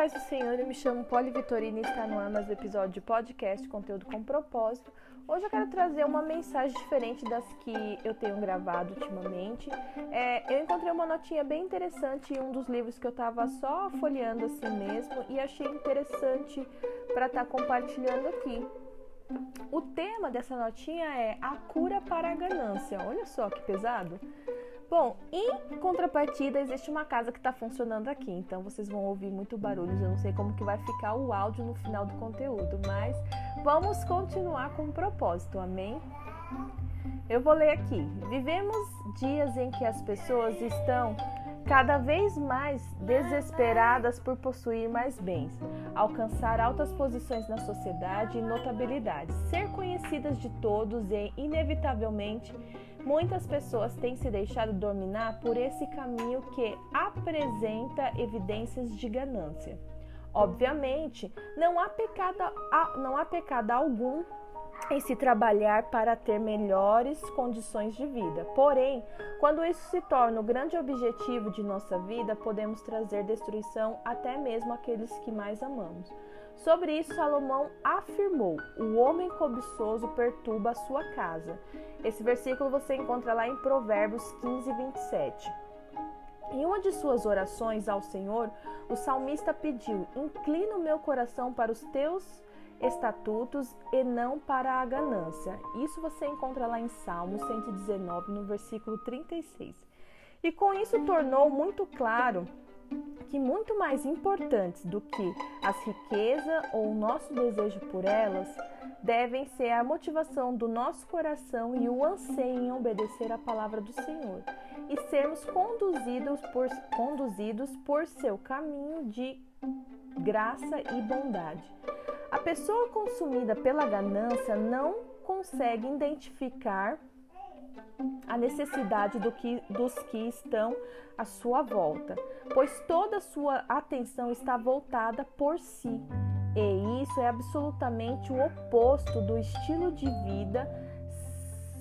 paz do Senhor, eu me chamo Poli Vitorina e está no ar mais um episódio de podcast Conteúdo com Propósito. Hoje eu quero trazer uma mensagem diferente das que eu tenho gravado ultimamente. É, eu encontrei uma notinha bem interessante em um dos livros que eu estava só folheando assim mesmo e achei interessante para estar tá compartilhando aqui. O tema dessa notinha é a cura para a ganância. Olha só que pesado. Bom, em contrapartida, existe uma casa que está funcionando aqui, então vocês vão ouvir muito barulho. Eu não sei como que vai ficar o áudio no final do conteúdo, mas vamos continuar com o propósito, amém? Eu vou ler aqui. Vivemos dias em que as pessoas estão cada vez mais desesperadas por possuir mais bens, alcançar altas posições na sociedade e notabilidade, ser conhecidas de todos e, inevitavelmente, muitas pessoas têm se deixado dominar por esse caminho que apresenta evidências de ganância. Obviamente, não há pecado, não há pecado algum em se trabalhar para ter melhores condições de vida. Porém, quando isso se torna o grande objetivo de nossa vida, podemos trazer destruição até mesmo àqueles que mais amamos. Sobre isso, Salomão afirmou: O homem cobiçoso perturba a sua casa. Esse versículo você encontra lá em Provérbios 15, 27. Em uma de suas orações ao Senhor, o salmista pediu: Inclina o meu coração para os teus estatutos e não para a ganância. Isso você encontra lá em Salmo 119, no versículo 36. E com isso tornou muito claro que muito mais importantes do que as riquezas ou o nosso desejo por elas devem ser a motivação do nosso coração e o anseio em obedecer a palavra do Senhor e sermos conduzidos por, conduzidos por seu caminho de graça e bondade. A pessoa consumida pela ganância não consegue identificar a necessidade do que, dos que estão à sua volta, pois toda a sua atenção está voltada por si. E isso é absolutamente o oposto do estilo de vida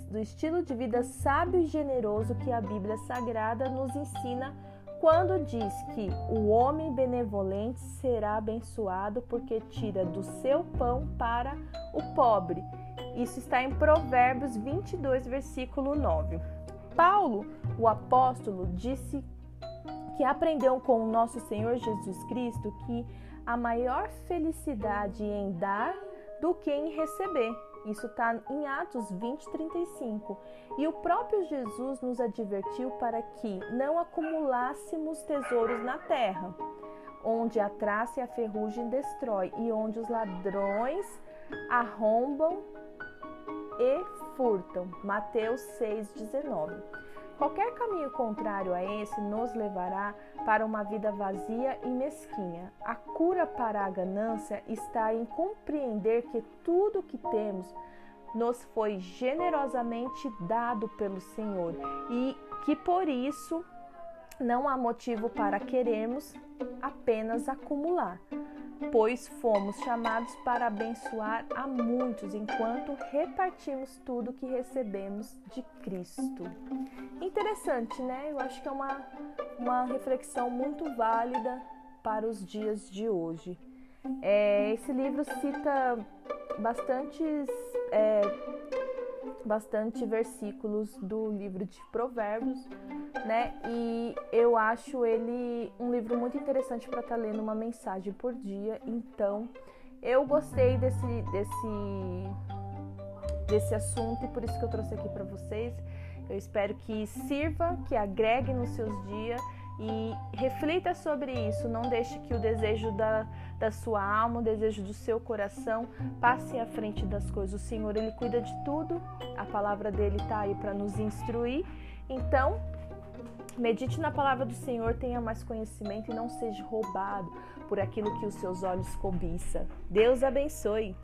do estilo de vida sábio e generoso que a Bíblia Sagrada nos ensina quando diz que o homem benevolente será abençoado porque tira do seu pão para o pobre. Isso está em Provérbios 22, versículo 9. Paulo, o apóstolo, disse que aprendeu com o nosso Senhor Jesus Cristo que a maior felicidade em dar do que em receber. Isso está em Atos 20, 35. E o próprio Jesus nos advertiu para que não acumulássemos tesouros na terra, onde a traça e a ferrugem destrói, e onde os ladrões arrombam e furtam. Mateus 6, 19. Qualquer caminho contrário a esse nos levará para uma vida vazia e mesquinha. A cura para a ganância está em compreender que tudo o que temos nos foi generosamente dado pelo Senhor e que por isso não há motivo para querermos apenas acumular pois fomos chamados para abençoar a muitos enquanto repartimos tudo que recebemos de Cristo. Interessante, né? Eu acho que é uma, uma reflexão muito válida para os dias de hoje. É, esse livro cita bastantes, é, bastante versículos do livro de Provérbios, né? E eu acho ele um livro muito interessante para estar tá lendo uma mensagem por dia. Então, eu gostei desse desse desse assunto e por isso que eu trouxe aqui para vocês. Eu espero que sirva, que agregue nos seus dias e reflita sobre isso. Não deixe que o desejo da, da sua alma, o desejo do seu coração passe à frente das coisas. O Senhor, Ele cuida de tudo, a palavra dele está aí para nos instruir. Então, Medite na palavra do Senhor, tenha mais conhecimento e não seja roubado por aquilo que os seus olhos cobiçam. Deus abençoe.